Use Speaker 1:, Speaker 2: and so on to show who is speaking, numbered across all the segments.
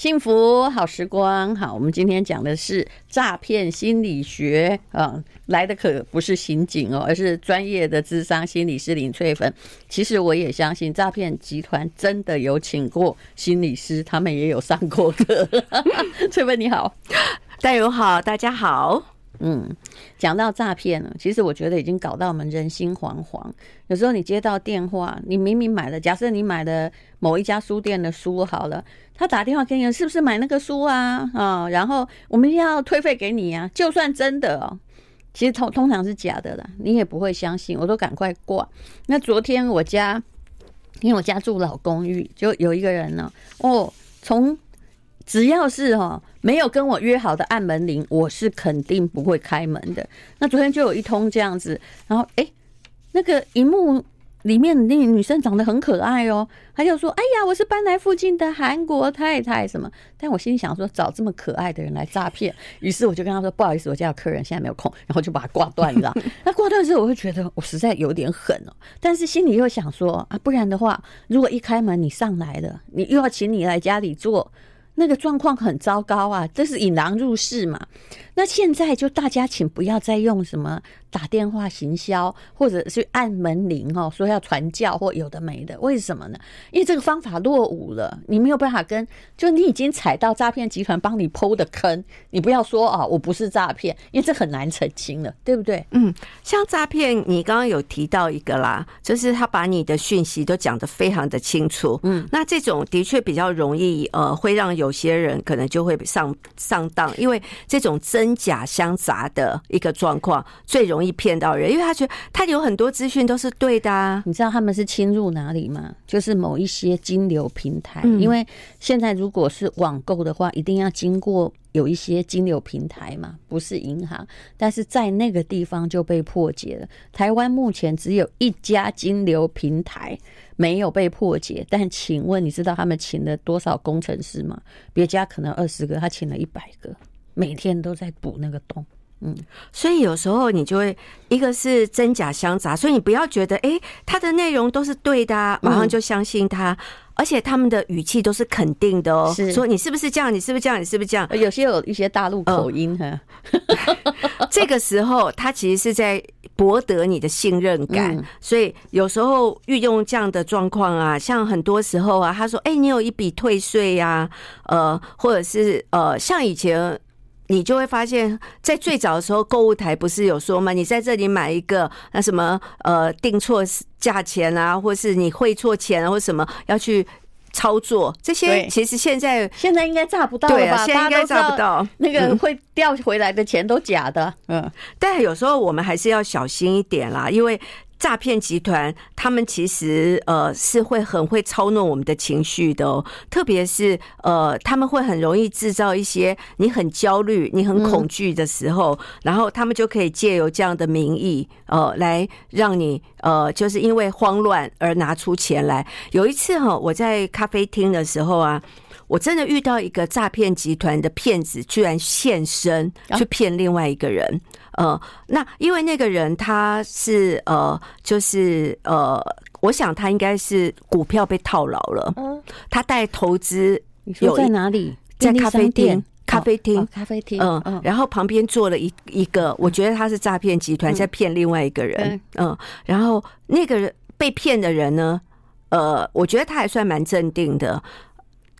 Speaker 1: 幸福好时光，好，我们今天讲的是诈骗心理学啊，来的可不是刑警哦，而是专业的智商心理师林翠芬。其实我也相信诈骗集团真的有请过心理师，他们也有上过课。翠芬你好，
Speaker 2: 大勇好，大家好。
Speaker 1: 嗯，讲到诈骗呢，其实我觉得已经搞到我们人心惶惶。有时候你接到电话，你明明买了，假设你买了某一家书店的书好了，他打电话给你，是不是买那个书啊？啊，然后我们要退费给你啊。就算真的哦，其实通通常是假的啦，你也不会相信，我都赶快挂。那昨天我家，因为我家住老公寓，就有一个人呢，哦，从只要是哈。没有跟我约好的按门铃，我是肯定不会开门的。那昨天就有一通这样子，然后哎，那个荧幕里面那个女生长得很可爱哦，她就说：“哎呀，我是搬来附近的韩国太太什么。”但我心里想说，找这么可爱的人来诈骗，于是我就跟她说：“不好意思，我家有客人，现在没有空。”然后就把她挂断了。那挂断之后，我会觉得我实在有点狠哦，但是心里又想说啊，不然的话，如果一开门你上来了，你又要请你来家里坐。那个状况很糟糕啊，这是引狼入室嘛。那现在就大家请不要再用什么打电话行销，或者是按门铃哦，说要传教或有的没的，为什么呢？因为这个方法落伍了，你没有办法跟，就你已经踩到诈骗集团帮你剖的坑，你不要说啊，我不是诈骗，因为这很难澄清了，对不对？
Speaker 2: 嗯，像诈骗，你刚刚有提到一个啦，就是他把你的讯息都讲得非常的清楚，嗯，那这种的确比较容易，呃，会让有些人可能就会上上当，因为这种真。真假相杂的一个状况，最容易骗到人，因为他觉得他有很多资讯都是对的啊。
Speaker 1: 你知道他们是侵入哪里吗？就是某一些金流平台，因为现在如果是网购的话，一定要经过有一些金流平台嘛，不是银行，但是在那个地方就被破解了。台湾目前只有一家金流平台没有被破解，但请问你知道他们请了多少工程师吗？别家可能二十个，他请了一百个。每天都在补那个洞，嗯，
Speaker 2: 所以有时候你就会一个是真假相杂，所以你不要觉得哎，他的内容都是对的，马上就相信他，而且他们的语气都是肯定的哦，说你是不是这样，你是不是这样，你是不是这样？
Speaker 1: 有些有一些大陆口音哈，
Speaker 2: 这个时候他其实是在博得你的信任感，所以有时候运用这样的状况啊，像很多时候啊，他说哎，你有一笔退税呀，呃，或者是呃，像以前。你就会发现，在最早的时候，购物台不是有说吗？你在这里买一个，那什么呃订错价钱啊，或是你汇错钱啊，或什么要去操作这些，其实现在
Speaker 1: 现在应该炸不到了吧？
Speaker 2: 啊，现在应该炸不到，
Speaker 1: 那个会掉回来的钱都假的。嗯，
Speaker 2: 但有时候我们还是要小心一点啦，因为。诈骗集团他们其实呃是会很会操弄我们的情绪的哦，特别是呃他们会很容易制造一些你很焦虑、你很恐惧的时候，然后他们就可以借由这样的名义呃来让你呃就是因为慌乱而拿出钱来。有一次哈，我在咖啡厅的时候啊，我真的遇到一个诈骗集团的骗子，居然现身去骗另外一个人。呃，那因为那个人他是呃，就是呃，我想他应该是股票被套牢了。嗯，他带投资有
Speaker 1: 在哪里？
Speaker 2: 在咖啡店，咖啡厅，
Speaker 1: 咖啡厅。
Speaker 2: 嗯，然后旁边坐了一一个，我觉得他是诈骗集团在骗另外一个人。嗯，然后那个人被骗的人呢，呃，我觉得他还算蛮镇定的。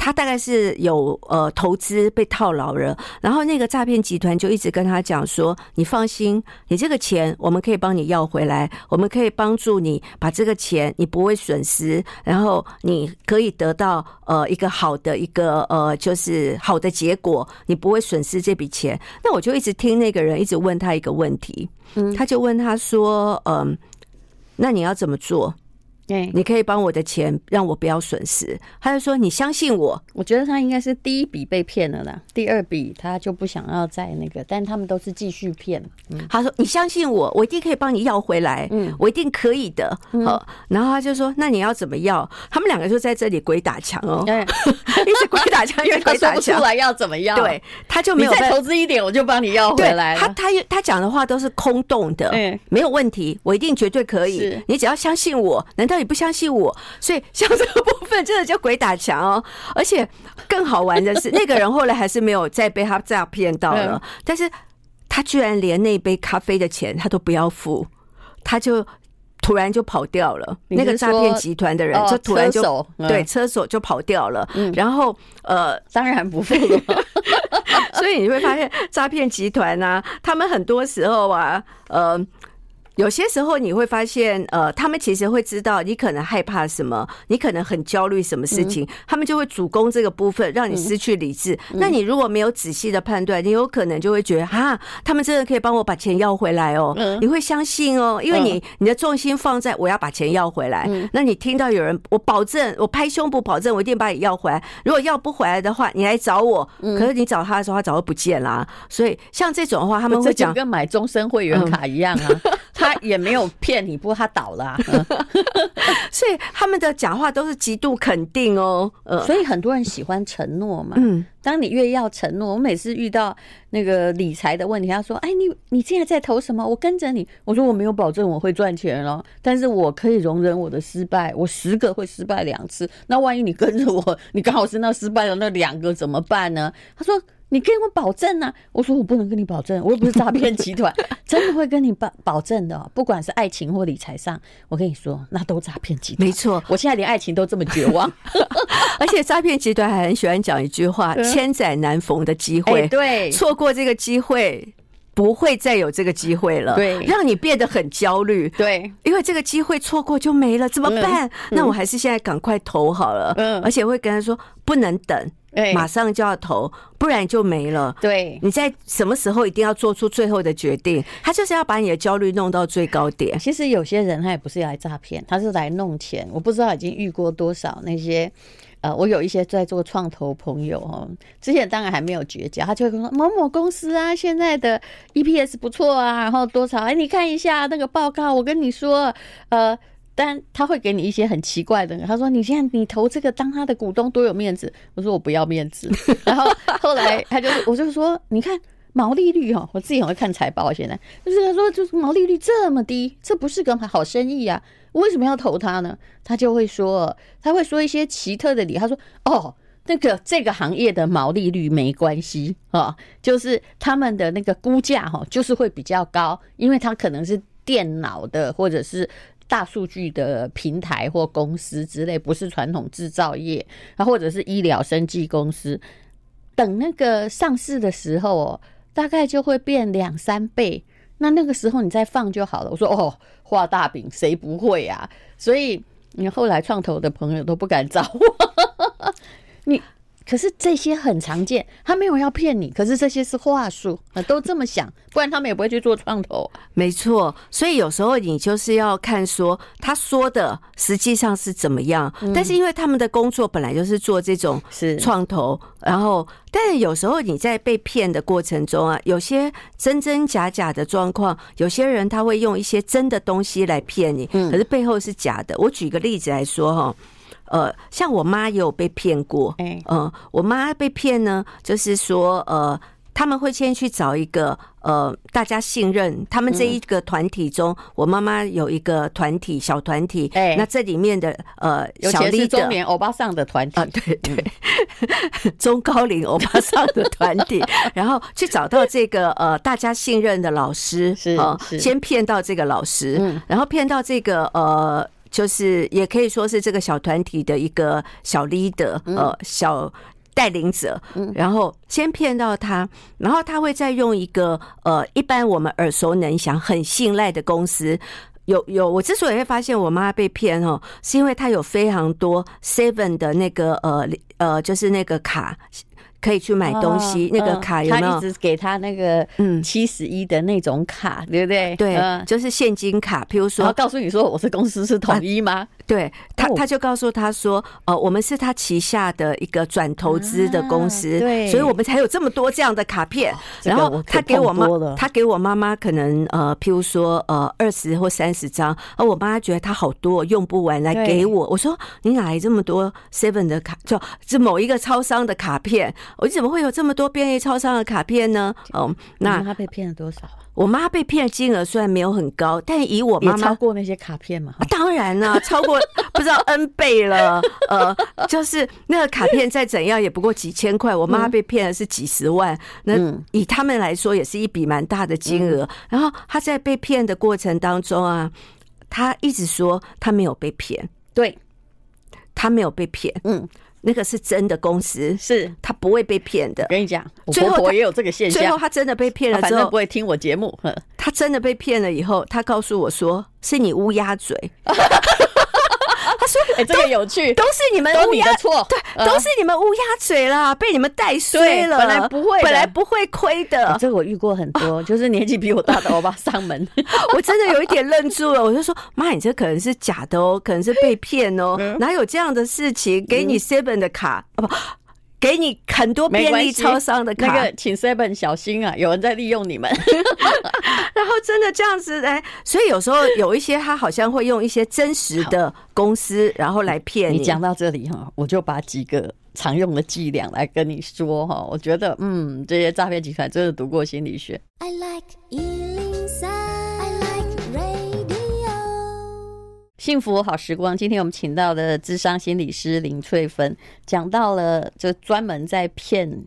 Speaker 2: 他大概是有呃投资被套牢了，然后那个诈骗集团就一直跟他讲说：“你放心，你这个钱我们可以帮你要回来，我们可以帮助你把这个钱你不会损失，然后你可以得到呃一个好的一个呃就是好的结果，你不会损失这笔钱。”那我就一直听那个人一直问他一个问题，嗯，他就问他说：“嗯，那你要怎么做？”对，你可以帮我的钱，让我不要损失。他就说：“你相信我。”
Speaker 1: 我觉得他应该是第一笔被骗了啦，第二笔他就不想要再那个，但他们都是继续骗。
Speaker 2: 嗯，他说：“你相信我，我一定可以帮你要回来。嗯，我一定可以的。”好，然后他就说：“那你要怎么要？”他们两个就在这里鬼打墙哦，对，一直鬼打墙，因为
Speaker 1: 他说不出来要怎么样。
Speaker 2: 对，他就没有
Speaker 1: 再投资一点，我就帮你要回来。
Speaker 2: 他他他讲的话都是空洞的，嗯，没有问题，我一定绝对可以。你只要相信我，难道？你不相信我？所以像这个部分真的叫鬼打墙哦。而且更好玩的是，那个人后来还是没有再被他诈骗到了，但是他居然连那杯咖啡的钱他都不要付，他就。突然就跑掉了，那个诈骗集团的人就突然就对车手就跑掉了，然后呃，
Speaker 1: 当然不付了，
Speaker 2: 所以你会发现诈骗集团啊，他们很多时候啊，呃。有些时候你会发现，呃，他们其实会知道你可能害怕什么，你可能很焦虑什么事情，他们就会主攻这个部分，让你失去理智。那你如果没有仔细的判断，你有可能就会觉得，哈，他们真的可以帮我把钱要回来哦。你会相信哦，因为你你的重心放在我要把钱要回来。那你听到有人，我保证，我拍胸脯保证，我一定把你要回来。如果要不回来的话，你来找我。可是你找他的时候，他早就不见了。所以像这种的话，他们会讲
Speaker 1: 跟买终身会员卡一样啊。他也没有骗你，不过他倒了，啊，
Speaker 2: 所以他们的讲话都是极度肯定哦。呃，
Speaker 1: 所以很多人喜欢承诺嘛。嗯，当你越要承诺，我每次遇到那个理财的问题，他说：“哎，你你现在在投什么？我跟着你。”我说：“我没有保证我会赚钱哦，但是我可以容忍我的失败。我十个会失败两次，那万一你跟着我，你刚好是那失败的那两个怎么办呢？”他说。你跟我保证啊？我说我不能跟你保证，我又不是诈骗集团，真的会跟你保保证的。不管是爱情或理财上，我跟你说，那都诈骗集团。
Speaker 2: 没错，
Speaker 1: 我现在连爱情都这么绝望，
Speaker 2: 而且诈骗集团还很喜欢讲一句话：千载难逢的机会，对，错过这个机会，不会再有这个机会了。对，让你变得很焦虑。对，因为这个机会错过就没了，怎么办？那我还是现在赶快投好了。嗯，而且会跟他说不能等。马上就要投，不然就没了。对，你在什么时候一定要做出最后的决定？他就是要把你的焦虑弄到最高点。
Speaker 1: 其实有些人他也不是来诈骗，他是来弄钱。我不知道已经遇过多少那些，呃，我有一些在做创投朋友哦，之前当然还没有绝交，他就会说某某公司啊，现在的 EPS 不错啊，然后多少？哎，你看一下那个报告，我跟你说，呃。但他会给你一些很奇怪的，他说：“你现在你投这个当他的股东多有面子。”我说：“我不要面子。”然后后来他就我就说：“你看毛利率哦，我自己很会看财报，现在就是他说就是毛利率这么低，这不是个好生意啊，我为什么要投他呢？”他就会说，他会说一些奇特的理，他说：“哦，那个这个行业的毛利率没关系啊，就是他们的那个估价哈，就是会比较高，因为他可能是电脑的或者是。”大数据的平台或公司之类，不是传统制造业，啊，或者是医疗生技公司，等那个上市的时候哦，大概就会变两三倍。那那个时候你再放就好了。我说哦，画大饼谁不会啊？所以你后来创投的朋友都不敢找我。你。可是这些很常见，他没有要骗你，可是这些是话术啊，都这么想，不然他们也不会去做创投。
Speaker 2: 没错，所以有时候你就是要看说他说的实际上是怎么样，但是因为他们的工作本来就是做这种是创投，然后，但是有时候你在被骗的过程中啊，有些真真假假的状况，有些人他会用一些真的东西来骗你，可是背后是假的。我举个例子来说哈。呃，像我妈也有被骗过，嗯、呃，我妈被骗呢，就是说，呃，他们会先去找一个，呃，大家信任，他们这一个团体中，我妈妈有一个团体，小团体，哎，那这里面的，呃，小丽的
Speaker 1: 中年欧巴桑的团体，啊，
Speaker 2: 对对，中高龄欧巴桑的团体，然后去找到这个，呃，大家信任的老师，是，是。先骗到这个老师，然后骗到这个，呃。就是也可以说是这个小团体的一个小 leader，呃，小带领者，然后先骗到他，然后他会再用一个呃，一般我们耳熟能详、很信赖的公司，有有，我之所以会发现我妈被骗哦，是因为她有非常多 seven 的那个呃呃，就是那个卡。可以去买东西，那个卡有没有？
Speaker 1: 他一直给他那个嗯七十一的那种卡，对不对？
Speaker 2: 对，就是现金卡。譬如说，
Speaker 1: 告诉你说我是公司是统一吗？
Speaker 2: 对他，他就告诉他说，呃，我们是他旗下的一个转投资的公司，对，所以我们才有这么多这样的卡片。然后他给我妈，他给我妈妈可能呃，譬如说呃二十或三十张，而我妈觉得他好多用不完，来给我。我说你哪来这么多 Seven 的卡？就，是某一个超商的卡片。钱？我怎么会有这么多便利超商的卡片呢？哦，那
Speaker 1: 他被骗了多少啊？
Speaker 2: 我妈被骗的金额虽然没有很高，但以我妈妈
Speaker 1: 超过那些卡片嘛？
Speaker 2: 当然啦、啊，超过不知道 N 倍了。呃，就是那个卡片再怎样也不过几千块，我妈被骗的是几十万。那以他们来说，也是一笔蛮大的金额。然后她在被骗的过程当中啊，她一直说她没有被骗，
Speaker 1: 对，
Speaker 2: 她没有被骗。嗯。那个是真的公司，
Speaker 1: 是
Speaker 2: 他不会被骗的。
Speaker 1: 我跟你讲，我婆婆也有这个现象。
Speaker 2: 最后他真的被骗了之
Speaker 1: 后，不会听我节目。
Speaker 2: 他真的被骗了以后，他告诉我说：“是你乌鸦嘴。”他说：“哎，这个有趣，都是你们乌鸦错，对，都是你们乌鸦嘴啦，被你们带衰了。
Speaker 1: 本来不会，
Speaker 2: 本来不会亏的。
Speaker 1: 这个我遇过很多，就是年纪比我大的欧巴上门，
Speaker 2: 我真的有一点愣住了。我就说：妈，你这可能是假的哦，可能是被骗哦，哪有这样的事情？给你 Seven 的卡啊不？”给你很多便利超商的卡，
Speaker 1: 那个请 Seven 小心啊，有人在利用你们。
Speaker 2: 然后真的这样子哎，所以有时候有一些他好像会用一些真实的公司，然后来骗你。
Speaker 1: 你讲到这里哈，我就把几个常用的伎俩来跟你说哈。我觉得嗯，这些诈骗集团真的读过心理学。I like 幸福好时光，今天我们请到的智商心理师林翠芬，讲到了就专门在骗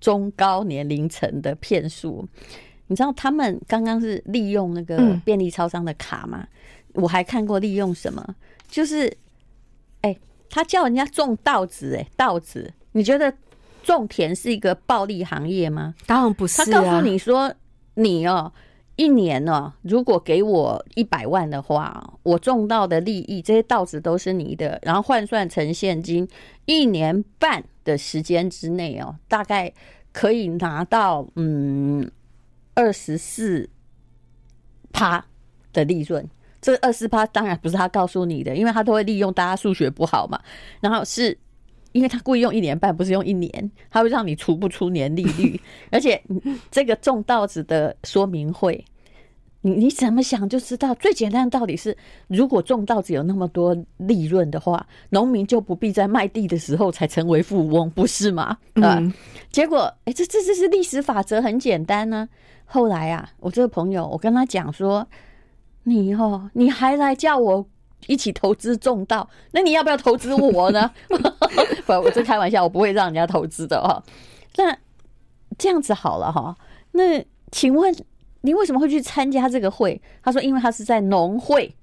Speaker 1: 中高年龄层的骗术。你知道他们刚刚是利用那个便利超商的卡吗？嗯、我还看过利用什么，就是哎、欸，他叫人家种稻子、欸，哎，稻子，你觉得种田是一个暴利行业吗？
Speaker 2: 当然不是、啊。
Speaker 1: 他告诉你说，你哦。一年呢，如果给我一百万的话，我种到的利益，这些稻子都是你的，然后换算成现金，一年半的时间之内哦，大概可以拿到嗯二十四趴的利润。这个二十趴当然不是他告诉你的，因为他都会利用大家数学不好嘛，然后是。因为他故意用一年半，不是用一年，他会让你除不出年利率，而且这个种稻子的说明会，你你怎么想就知道。最简单的道理是，如果种稻子有那么多利润的话，农民就不必在卖地的时候才成为富翁，不是吗？嗯，结果哎，这这这是历史法则，很简单呢、啊。后来啊，我这个朋友，我跟他讲说，你哦，你还来叫我。一起投资种稻，那你要不要投资我呢？不，我这开玩笑，我不会让人家投资的哈。那这样子好了哈。那请问你为什么会去参加这个会？他说，因为他是在农会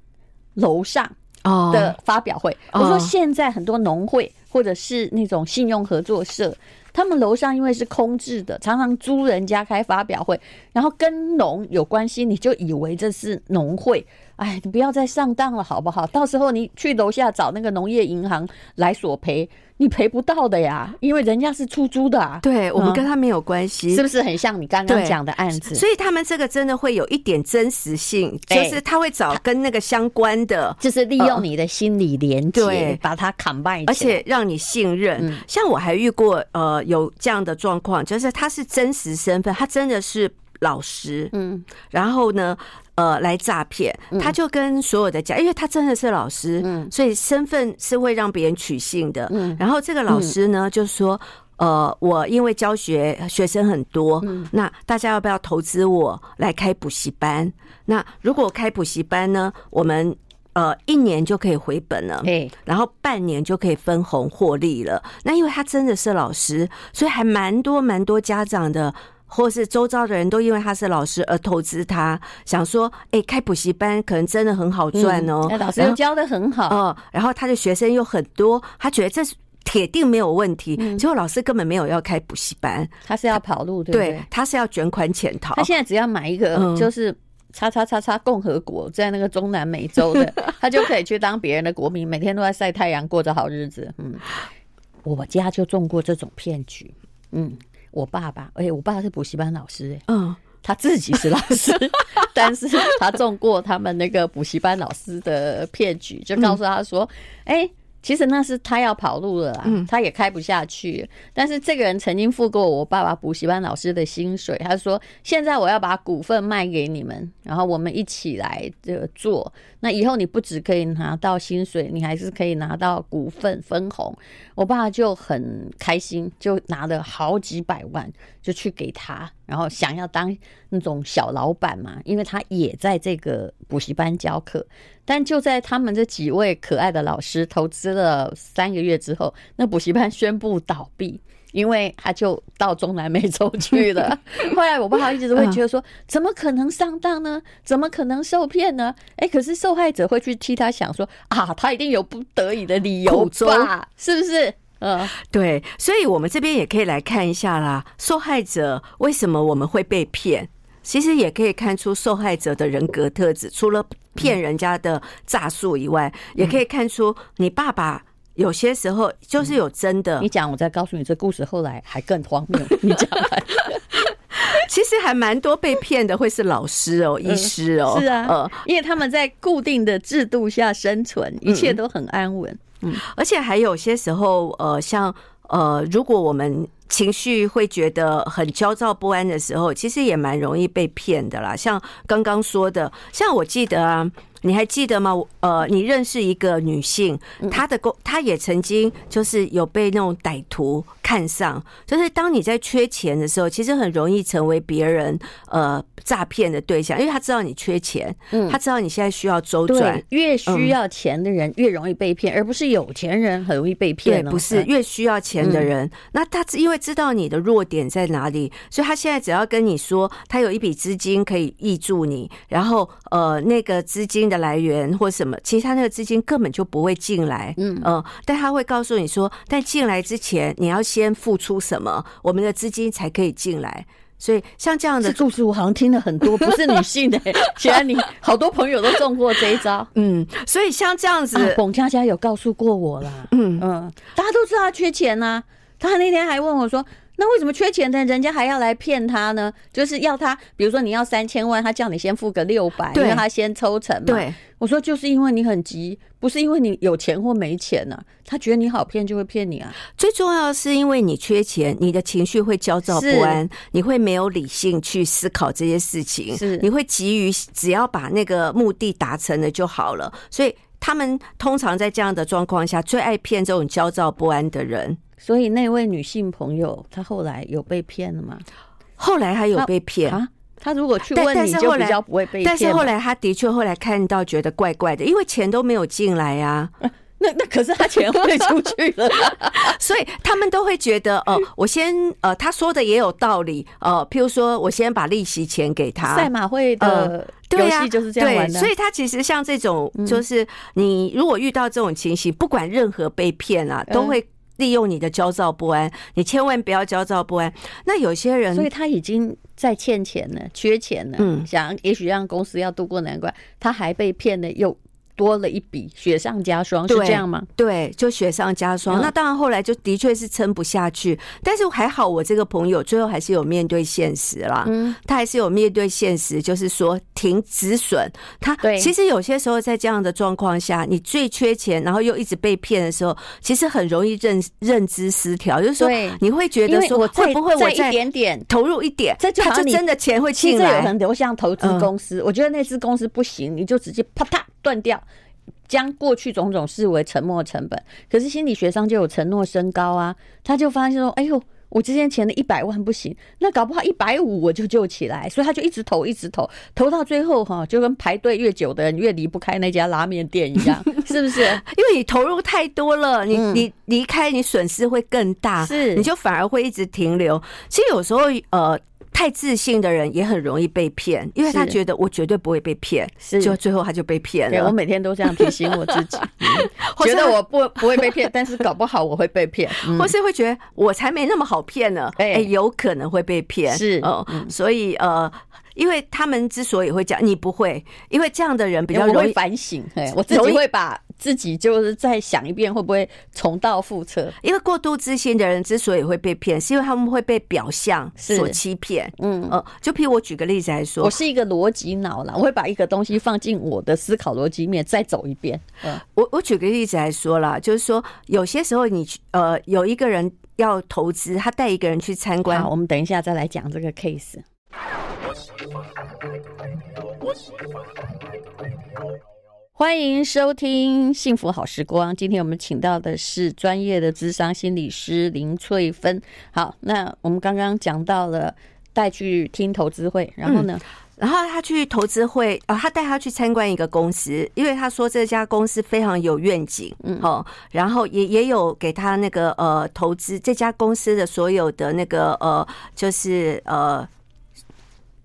Speaker 1: 楼上的发表会。我说现在很多农会或者是那种信用合作社。他们楼上因为是空置的，常常租人家开发表会，然后跟农有关系，你就以为这是农会。哎，你不要再上当了，好不好？到时候你去楼下找那个农业银行来索赔，你赔不到的呀，因为人家是出租的啊。
Speaker 2: 对，我们跟他没有关系，
Speaker 1: 是不是很像你刚刚讲的案子？
Speaker 2: 所以他们这个真的会有一点真实性，就是他会找跟那个相关的，
Speaker 1: 就是利用你的心理连接，对，把它 combine，
Speaker 2: 而且让你信任。像我还遇过呃。有这样的状况，就是他是真实身份，他真的是老师，嗯，然后呢，呃，来诈骗，他就跟所有的家，因为他真的是老师，嗯，所以身份是会让别人取信的，嗯，然后这个老师呢，就说，呃，我因为教学学生很多，嗯，那大家要不要投资我来开补习班？那如果开补习班呢，我们。呃，一年就可以回本了，然后半年就可以分红获利了。那因为他真的是老师，所以还蛮多蛮多家长的，或是周遭的人都因为他是老师而投资他，想说，哎，开补习班可能真的很好赚哦。
Speaker 1: 老师教的很好，
Speaker 2: 哦，然后他的学生又很多，他觉得这是铁定没有问题。结果老师根本没有要开补习班，
Speaker 1: 他是要跑路，对不对？
Speaker 2: 他是要卷款潜逃。
Speaker 1: 他现在只要买一个，就是。叉叉叉叉共和国在那个中南美洲的，他就可以去当别人的国民，每天都在晒太阳，过着好日子。嗯，我家就中过这种骗局。嗯，我爸爸，哎，我爸是补习班老师，哎，嗯，他自己是老师，但是他中过他们那个补习班老师的骗局，就告诉他说，哎。其实那是他要跑路了啊，他也开不下去。但是这个人曾经付过我爸爸补习班老师的薪水，他说：“现在我要把股份卖给你们，然后我们一起来这个做。那以后你不只可以拿到薪水，你还是可以拿到股份分红。”我爸就很开心，就拿了好几百万就去给他，然后想要当那种小老板嘛，因为他也在这个补习班教课。但就在他们这几位可爱的老师投资了三个月之后，那补习班宣布倒闭，因为他就到中南美洲去了。后来我爸一直都会觉得说，怎么可能上当呢？怎么可能受骗呢？哎，可是受害者会去替他想说啊，他一定有不得已的理由吧？是不是？嗯，
Speaker 2: 对。所以我们这边也可以来看一下啦，受害者为什么我们会被骗？其实也可以看出受害者的人格特质，除了骗人家的诈术以外，也可以看出你爸爸有些时候就是有真的。
Speaker 1: 你讲，我再告诉你，这故事后来还更荒谬。你讲，
Speaker 2: 其实还蛮多被骗的，会是老师哦、医师哦，
Speaker 1: 是啊，因为他们在固定的制度下生存，一切都很安稳。嗯，
Speaker 2: 而且还有些时候，呃，像呃，如果我们。情绪会觉得很焦躁不安的时候，其实也蛮容易被骗的啦。像刚刚说的，像我记得啊。你还记得吗？呃，你认识一个女性，她的工，她也曾经就是有被那种歹徒看上。就是当你在缺钱的时候，其实很容易成为别人呃诈骗的对象，因为他知道你缺钱，嗯，他知道你现在需要周转。
Speaker 1: 越需要钱的人越容易被骗，而不是有钱人很容易被骗。
Speaker 2: 对，不是越需要钱的人，那他因为知道你的弱点在哪里，所以他现在只要跟你说，他有一笔资金可以挹注你，然后呃那个资金的。来源或什么，其实他那个资金根本就不会进来，嗯嗯，但他会告诉你说，但进来之前你要先付出什么，我们的资金才可以进来。所以像这样的
Speaker 1: 故事，我好像听了很多，不是女性的，其然你好多朋友都中过这一招，
Speaker 2: 嗯，所以像这样子，
Speaker 1: 龚佳佳有告诉过我啦，嗯嗯，大家都知道他缺钱呐，他那天还问我说。那为什么缺钱的人家还要来骗他呢？就是要他，比如说你要三千万，他叫你先付个六百，因为他先抽成嘛。对，我说就是因为你很急，不是因为你有钱或没钱呢、啊。他觉得你好骗就会骗你啊。
Speaker 2: 最重要的是因为你缺钱，你的情绪会焦躁不安，你会没有理性去思考这些事情，是你会急于只要把那个目的达成了就好了。所以他们通常在这样的状况下，最爱骗这种焦躁不安的人。
Speaker 1: 所以那位女性朋友，她后来有被骗了吗？
Speaker 2: 后来还有被骗
Speaker 1: 啊？她如果去问你就比较不会被骗。
Speaker 2: 但是后来她的确后来看到觉得怪怪的，因为钱都没有进来呀、啊。
Speaker 1: 那那可是他钱汇出去了，
Speaker 2: 所以他们都会觉得，呃，我先呃，他说的也有道理，呃，譬如说我先把利息钱给他。
Speaker 1: 赛马会的游戏就是这样玩的，
Speaker 2: 所以他其实像这种，就是你如果遇到这种情形，不管任何被骗啊，都会。利用你的焦躁不安，你千万不要焦躁不安。那有些人，
Speaker 1: 所以他已经在欠钱了，缺钱了，嗯，想也许让公司要渡过难关，他还被骗了又。多了一笔，雪上加霜，是这样吗？
Speaker 2: 对，就雪上加霜。那当然，后来就的确是撑不下去。但是还好，我这个朋友最后还是有面对现实啦。嗯，他还是有面对现实，就是说停止损。他其实有些时候在这样的状况下，你最缺钱，然后又一直被骗的时候，其实很容易认认知失调。就是说，你会觉得说，会不会我再一点点投入一点，这就真的钱会进来？
Speaker 1: 很流向投资公司。我觉得那支公司不行，你就直接啪嗒。断掉，将过去种种视为沉没成本。可是心理学上就有承诺升高啊，他就发现说：“哎呦，我之前钱的一百万不行，那搞不好一百五我就救起来。”所以他就一直投，一直投，投到最后哈，就跟排队越久的人越离不开那家拉面店一样，是不是？
Speaker 2: 因为你投入太多了，你你离开，你损失会更大，是你就反而会一直停留。其实有时候呃。太自信的人也很容易被骗，因为他觉得我绝对不会被骗，是就最后他就被骗了。
Speaker 1: 我每天都这样提醒我自己，觉得我不不会被骗，但是搞不好我会被骗，
Speaker 2: 或是会觉得我才没那么好骗呢，哎、欸，有可能会被骗，是哦，所以呃。因为他们之所以会讲你不会，因为这样的人比较容易
Speaker 1: 反省。我自己会把自己就是再想一遍，会不会重蹈覆辙？
Speaker 2: 因为过度自信的人之所以会被骗，是因为他们会被表象所欺骗。嗯呃，就譬如我举个例子来说，
Speaker 1: 我是一个逻辑脑啦，我会把一个东西放进我的思考逻辑面再走一遍。嗯，
Speaker 2: 我我举个例子来说啦，就是说有些时候你呃有一个人要投资，他带一个人去参观，
Speaker 1: 好，我们等一下再来讲这个 case。欢迎收听《幸福好时光》。今天我们请到的是专业的智商心理师林翠芬。好，那我们刚刚讲到了带去听投资会，然后呢？
Speaker 2: 嗯、然后他去投资会，哦，他带他去参观一个公司，因为他说这家公司非常有愿景，嗯，哦，然后也也有给他那个呃投资这家公司的所有的那个呃，就是呃。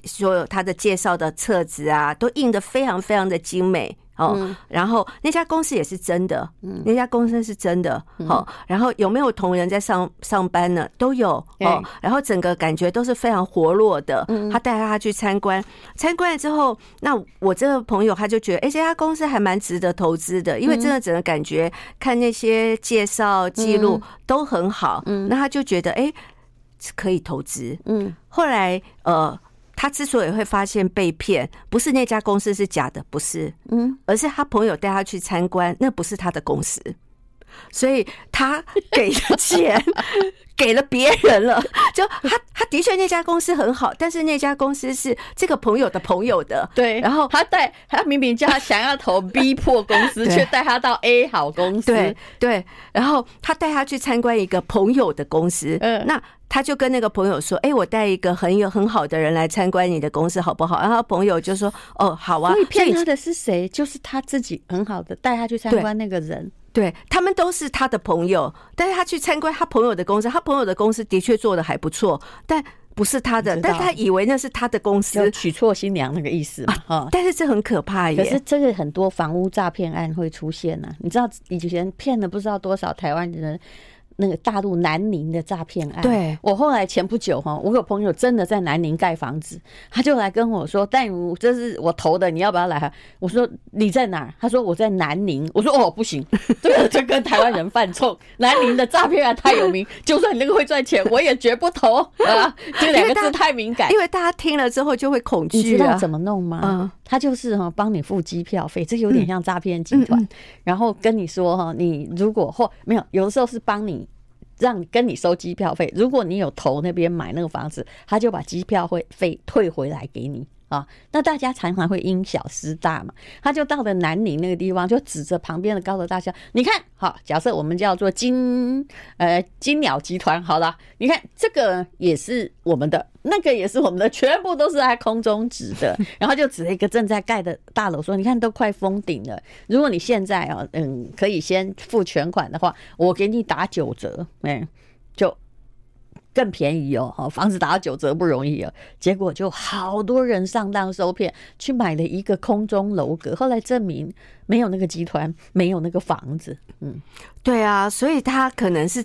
Speaker 2: 所有他的介绍的册子啊，都印的非常非常的精美哦。嗯、然后那家公司也是真的，嗯、那家公司是真的。好、嗯，然后有没有同仁在上上班呢？都有哦。然后整个感觉都是非常活络的。他带他去参观，参观了之后，那我这个朋友他就觉得，哎，这家公司还蛮值得投资的，因为真的整个感觉看那些介绍记录都很好。嗯，那他就觉得，哎，可以投资。嗯，后来呃。他之所以会发现被骗，不是那家公司是假的，不是，嗯，而是他朋友带他去参观，那不是他的公司，所以他给的钱 给了别人了。就他他的确那家公司很好，但是那家公司是这个朋友的朋友的，
Speaker 1: 对。然后他带他明明叫他想要投 B 破公司，却带他到 A 好公司，
Speaker 2: 对对。然后他带他去参观一个朋友的公司，嗯，那。他就跟那个朋友说：“哎，我带一个很有很好的人来参观你的公司，好不好？”然后朋友就说：“哦，好啊。”
Speaker 1: 所以骗他的是谁？就是他自己很好的带他去参观那个人。
Speaker 2: 对，他们都是他的朋友，但是他去参观他朋友的公司，他朋友的公司的确做的还不错，但不是他的，但他以为那是他的公司，
Speaker 1: 娶错新娘那个意思嘛？
Speaker 2: 啊，但是这很可怕耶。
Speaker 1: 可是这个很多房屋诈骗案会出现呢、啊，你知道以前骗了不知道多少台湾人。那个大陆南宁的诈骗案，
Speaker 2: 对，
Speaker 1: 我后来前不久哈，我有朋友真的在南宁盖房子，他就来跟我说：“但如，这是我投的，你要不要来？”我说：“你在哪儿？”他说：“我在南宁。”我说：“哦，不行，这个就跟台湾人犯冲，南宁的诈骗案太有名，就算你那个会赚钱，我也绝不投啊！这两个字太敏感，
Speaker 2: 因为大家听了之后就会恐惧。
Speaker 1: 你知道怎么弄吗？嗯，他就是哈，帮你付机票费，这有点像诈骗集团，然后跟你说哈，你如果或没有，有的时候是帮你。让跟你收机票费，如果你有投那边买那个房子，他就把机票会费退回来给你。啊，那大家常常会因小失大嘛，他就到了南宁那个地方，就指着旁边的高楼大厦，你看，好，假设我们叫做金呃金鸟集团，好了，你看这个也是我们的，那个也是我们的，全部都是在空中指的，然后就指了一个正在盖的大楼，说，你看都快封顶了，如果你现在啊，嗯，可以先付全款的话，我给你打九折，嗯，就。更便宜哦，哈，房子打九折不容易哦，结果就好多人上当受骗，去买了一个空中楼阁，后来证明没有那个集团，没有那个房子，嗯，
Speaker 2: 对啊，所以他可能是。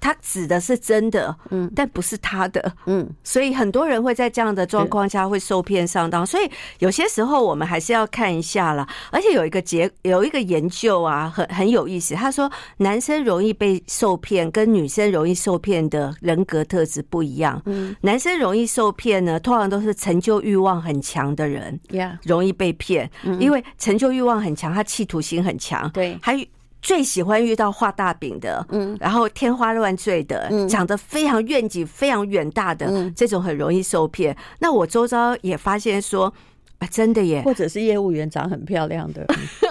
Speaker 2: 他指的是真的，嗯，但不是他的，嗯，所以很多人会在这样的状况下会受骗上当，所以有些时候我们还是要看一下啦。而且有一个结有一个研究啊，很很有意思，他说男生容易被受骗，跟女生容易受骗的人格特质不一样。嗯，男生容易受骗呢，通常都是成就欲望很强的人，呀，容易被骗，因为成就欲望很强，他企图心很强，对，还。最喜欢遇到画大饼的，嗯，然后天花乱坠的，嗯，讲得非常愿景非常远大的，嗯，这种很容易受骗。那我周遭也发现说，啊，真的耶，
Speaker 1: 或者是业务员长很漂亮的，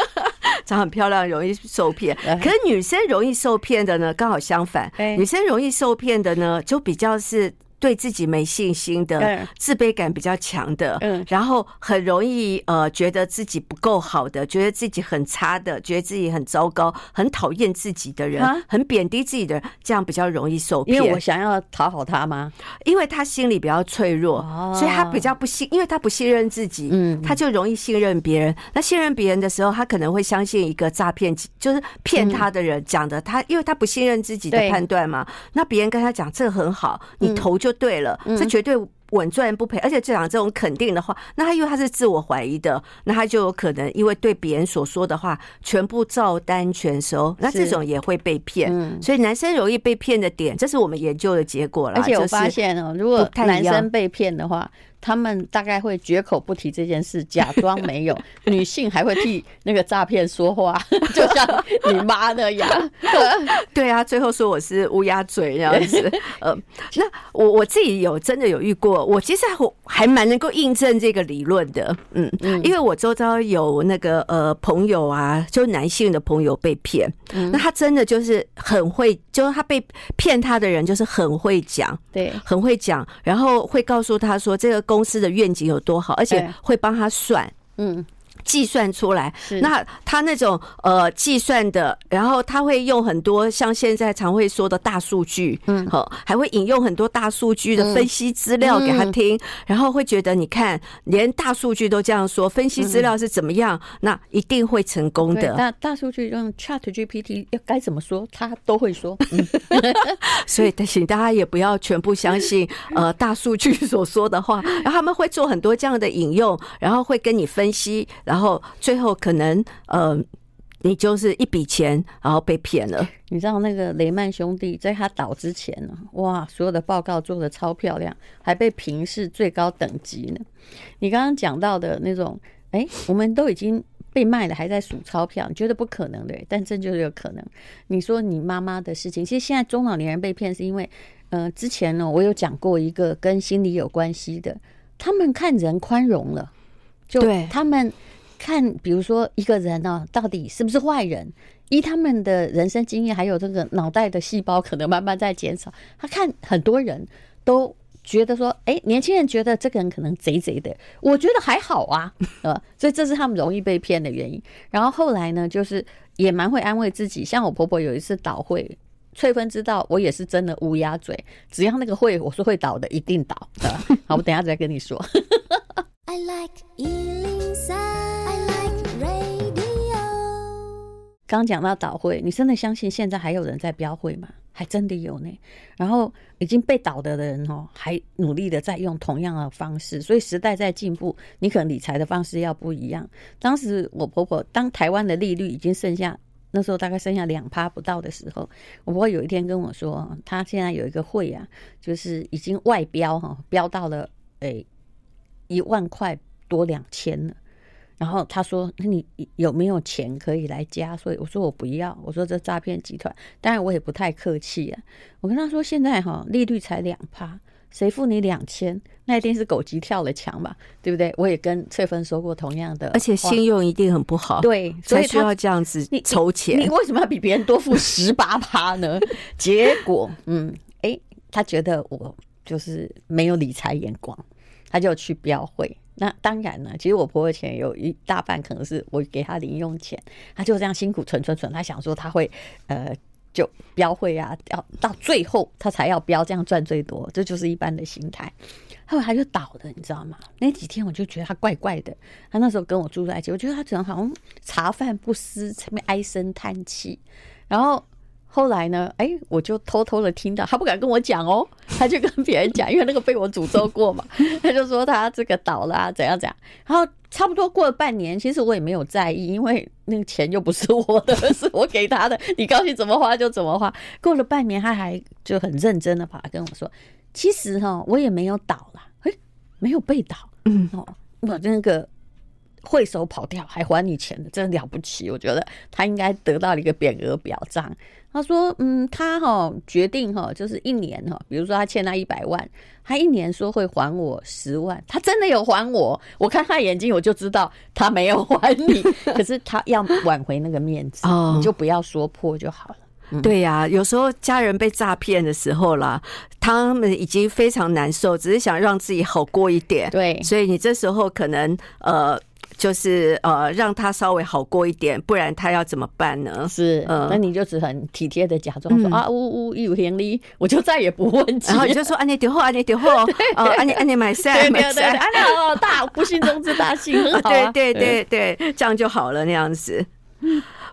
Speaker 2: 长很漂亮容易受骗。可是女生容易受骗的呢，刚好相反，女生容易受骗的呢，就比较是。对自己没信心的，自卑感比较强的，嗯，然后很容易呃觉得自己不够好的，觉得自己很差的，觉得自己很糟糕，很讨厌自己的人，很贬低自己的人，这样比较容易受骗。
Speaker 1: 因为我想要讨好他吗？
Speaker 2: 因为他心里比较脆弱，所以他比较不信，因为他不信任自己，嗯，他就容易信任别人。那信任别人的时候，他可能会相信一个诈骗，就是骗他的人讲的，他因为他不信任自己的判断嘛。那别人跟他讲这个很好，你投就。就对了，这绝对稳赚不赔，而且讲这种肯定的话，那他因为他是自我怀疑的，那他就有可能因为对别人所说的话全部照单全收，那这种也会被骗。嗯，所以男生容易被骗的点，这是我们研究的结果了。
Speaker 1: 而且我发现哦，如果男生被骗的话。他们大概会绝口不提这件事，假装没有。女性还会替那个诈骗说话，就像你妈那样。
Speaker 2: 对啊，最后说我是乌鸦嘴这样子。呃，那我我自己有真的有遇过，我其实还还蛮能够印证这个理论的。嗯嗯，因为我周遭有那个呃朋友啊，就男性的朋友被骗，那他真的就是很会，就是他被骗他的人就是很会讲，对，很会讲，然后会告诉他说这个。公司的愿景有多好，而且会帮他算，嗯。计算出来，那他那种呃计算的，然后他会用很多像现在常会说的大数据，嗯，好，还会引用很多大数据的分析资料给他听，然后会觉得你看，连大数据都这样说，分析资料是怎么样，那一定会成功的。
Speaker 1: 那大数据用 Chat GPT 要该怎么说，他都会说。
Speaker 2: 所以，请大家也不要全部相信 呃大数据所说的话，然后他们会做很多这样的引用，然后会跟你分析，然后。最后可能呃，你就是一笔钱，然后被骗了。
Speaker 1: 你知道那个雷曼兄弟在他倒之前呢，哇，所有的报告做的超漂亮，还被评是最高等级呢。你刚刚讲到的那种，哎，我们都已经被卖了，还在数钞票，你觉得不可能的，但这就是有可能。你说你妈妈的事情，其实现在中老年人被骗是因为，呃，之前呢，我有讲过一个跟心理有关系的，他们看人宽容了，就他们。看，比如说一个人呢，到底是不是坏人？依他们的人生经验，还有这个脑袋的细胞，可能慢慢在减少。他看很多人都觉得说，哎，年轻人觉得这个人可能贼贼的，我觉得还好啊，呃，所以这是他们容易被骗的原因。然后后来呢，就是也蛮会安慰自己，像我婆婆有一次倒会，翠芬知道我也是真的乌鸦嘴，只要那个会我是会倒的，一定倒。好，我等下再跟你说。I like Radio 刚讲到倒会，你真的相信现在还有人在标会吗？还真的有呢。然后已经被倒的人哦，还努力的在用同样的方式。所以时代在进步，你可能理财的方式要不一样。当时我婆婆当台湾的利率已经剩下那时候大概剩下两趴不到的时候，我婆婆有一天跟我说，她现在有一个会啊，就是已经外标哈，标到了诶一万块多两千了。然后他说：“那你有没有钱可以来加？”所以我说：“我不要。”我说：“这诈骗集团。”当然我也不太客气啊。我跟他说：“现在哈利率才两趴，谁付你两千？那一定是狗急跳了墙吧，对不对？”我也跟翠芬说过同样的，
Speaker 2: 而且信用一定很不好，
Speaker 1: 对，
Speaker 2: 所以需要这样子筹钱。
Speaker 1: 你，你，你为什么要比别人多付十八趴呢？结果，嗯，哎，他觉得我就是没有理财眼光，他就去标会。那当然了，其实我婆婆钱有一大半可能是我给她零用钱，她就这样辛苦存存存，她想说她会呃就标会啊，要到最后她才要标，这样赚最多，这就是一般的心态。后来她就倒了，你知道吗？那几天我就觉得她怪怪的，她那时候跟我住在一起，我觉得她整好像茶饭不思，前面唉声叹气，然后。后来呢？哎，我就偷偷的听到，他不敢跟我讲哦，他就跟别人讲，因为那个被我诅咒过嘛。他就说他这个倒了啊，怎样怎样。然后差不多过了半年，其实我也没有在意，因为那个钱又不是我的，是我给他的，你高兴怎么花就怎么花。过了半年，他还就很认真的跑来跟我说，其实哈，我也没有倒了，哎，没有被倒，嗯哦，我那个。会手跑掉还还你钱的，真的了不起！我觉得他应该得到了一个匾额表彰。他说：“嗯，他哈决定哈，就是一年哈，比如说他欠他一百万，他一年说会还我十万，他真的有还我。我看他眼睛，我就知道他没有还你。可是他要挽回那个面子，你就不要说破就好了。嗯、
Speaker 2: 对呀、啊，有时候家人被诈骗的时候啦，他们已经非常难受，只是想让自己好过一点。
Speaker 1: 对，
Speaker 2: 所以你这时候可能呃。”就是呃，让他稍微好过一点，不然他要怎么办呢？
Speaker 1: 是，嗯，那你就只很体贴的假装说、嗯、啊，呜呜，有行李，我就再也不问。
Speaker 2: 然后你就说，啊，你丢货，啊，你丢货，啊，啊，你啊，你买菜，买菜，
Speaker 1: 啊，那哦，大 不幸中之大幸，对
Speaker 2: 对对对，这样就好了，那样子。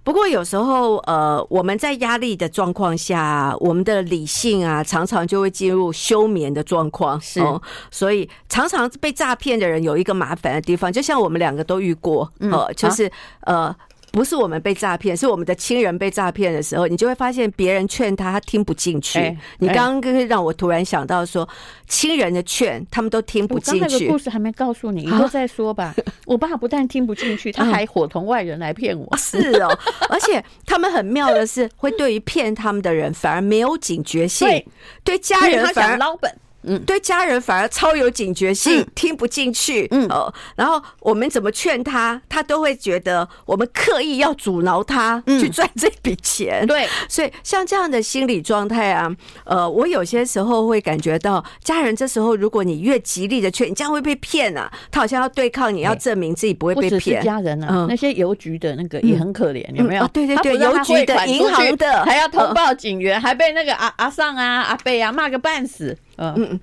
Speaker 2: 不过有时候呃，我们在压力的状况下，我们的理性啊，常常就会进入休眠的状况。
Speaker 1: 是、
Speaker 2: 哦，所以常常被诈骗的人有一个麻烦的地方，就像我们两个都遇过，嗯、呃，就是、啊、呃。不是我们被诈骗，是我们的亲人被诈骗的时候，你就会发现别人劝他，他听不进去。欸、你刚刚让我突然想到说，亲、欸、人的劝他们都听不进去。
Speaker 1: 我刚才的故事还没告诉你，以后再说吧。啊、我爸不但听不进去，他还伙同外人来骗我。
Speaker 2: 是哦，而且他们很妙的是，会对于骗他们的人反而没有警觉性，对，对家人反而
Speaker 1: 捞本。嗯，
Speaker 2: 对家人反而超有警觉性，嗯、听不进去。嗯哦，然后我们怎么劝他，他都会觉得我们刻意要阻挠他去赚这笔钱。
Speaker 1: 嗯、对，
Speaker 2: 所以像这样的心理状态啊，呃，我有些时候会感觉到，家人这时候如果你越极力的劝，你这样会被骗啊。他好像要对抗你，要证明自己不会被
Speaker 1: 骗。家人啊，嗯、那些邮局的那个也很可怜，嗯、有没有？
Speaker 2: 啊、对对对，邮局的、银行的，
Speaker 1: 还要通报警员，嗯、还被那个阿阿尚啊、阿贝啊骂个半死。嗯嗯，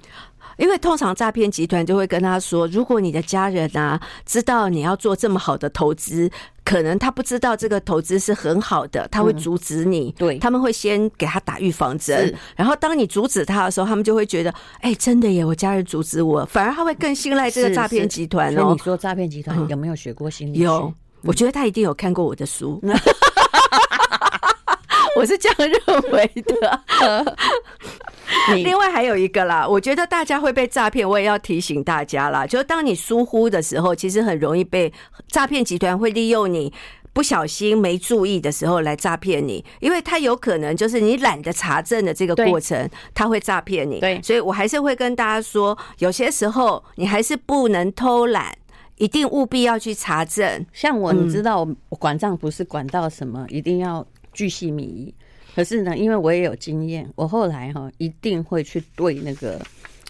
Speaker 2: 因为通常诈骗集团就会跟他说，如果你的家人啊知道你要做这么好的投资，可能他不知道这个投资是很好的，他会阻止你。嗯、对，他们会先给他打预防针，然后当你阻止他的时候，他们就会觉得，哎、欸，真的耶，我家人阻止我，反而他会更信赖这个诈骗集团哦。
Speaker 1: 你说诈骗集团有没有学过心理学？
Speaker 2: 有，我觉得他一定有看过我的书。我是这样认为的。另外还有一个啦，我觉得大家会被诈骗，我也要提醒大家啦，就是当你疏忽的时候，其实很容易被诈骗集团会利用你不小心没注意的时候来诈骗你，因为他有可能就是你懒得查证的这个过程，他会诈骗你。对，所以我还是会跟大家说，有些时候你还是不能偷懒，一定务必要去查证。
Speaker 1: 像我，你知道，我管账不是管到什么，一定要。巨细靡遗，可是呢，因为我也有经验，我后来哈一定会去对那个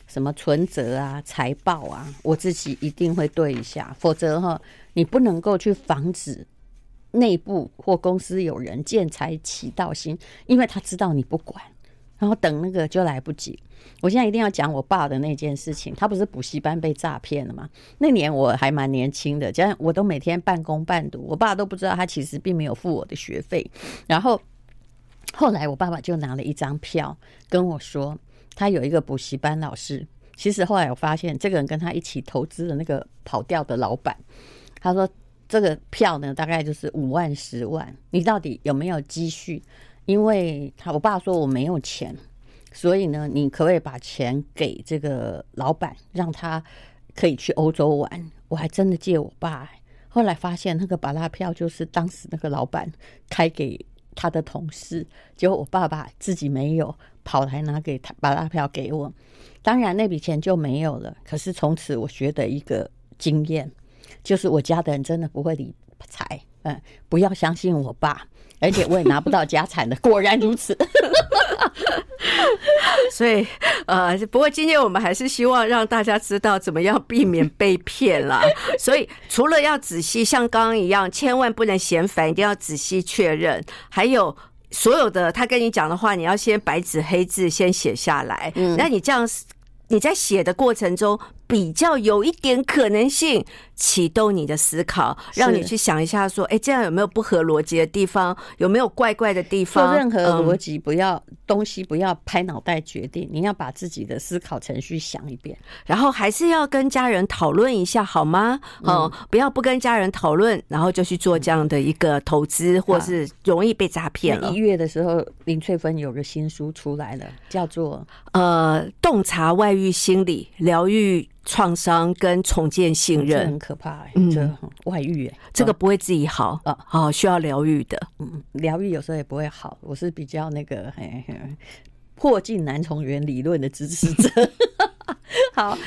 Speaker 1: 什么存折啊、财报啊，我自己一定会对一下，否则哈，你不能够去防止内部或公司有人见财起盗心，因为他知道你不管，然后等那个就来不及。我现在一定要讲我爸的那件事情，他不是补习班被诈骗了吗？那年我还蛮年轻的，这样我都每天半工半读，我爸都不知道他其实并没有付我的学费。然后后来我爸爸就拿了一张票跟我说，他有一个补习班老师。其实后来我发现，这个人跟他一起投资的那个跑掉的老板，他说这个票呢大概就是五万十万，你到底有没有积蓄？因为他我爸说我没有钱。所以呢，你可不可以把钱给这个老板，让他可以去欧洲玩？我还真的借我爸、后来发现那个巴拉票就是当时那个老板开给他的同事，结果我爸爸自己没有，跑来拿给他把拉票给我。当然那笔钱就没有了。可是从此我学的一个经验，就是我家的人真的不会理财，嗯，不要相信我爸。而且我也拿不到家产的，果然如此。
Speaker 2: 所以，呃，不过今天我们还是希望让大家知道怎么样避免被骗啦。所以，除了要仔细像刚刚一样，千万不能嫌烦，一定要仔细确认。还有，所有的他跟你讲的话，你要先白纸黑字先写下来。嗯，那你这样你在写的过程中，比较有一点可能性启动你的思考，让你去想一下，说，哎，这样有没有不合逻辑的地方？有没有怪怪的地方？
Speaker 1: 做任何逻辑不要东西不要拍脑袋决定，你要把自己的思考程序想一遍，
Speaker 2: 然后还是要跟家人讨论一下，好吗？哦，不要不跟家人讨论，然后就去做这样的一个投资，或是容易被诈骗了。
Speaker 1: 一月的时候，林翠芬有个新书出来了，叫做
Speaker 2: 呃，洞察外遇心理，疗愈。创伤跟重建信任
Speaker 1: 很可怕，欸，嗯，这外遇，欸，
Speaker 2: 这个不会自己好啊，好需要疗愈的，
Speaker 1: 嗯，疗愈有时候也不会好。我是比较那个嘿嘿破镜难重圆理论的支持者。好，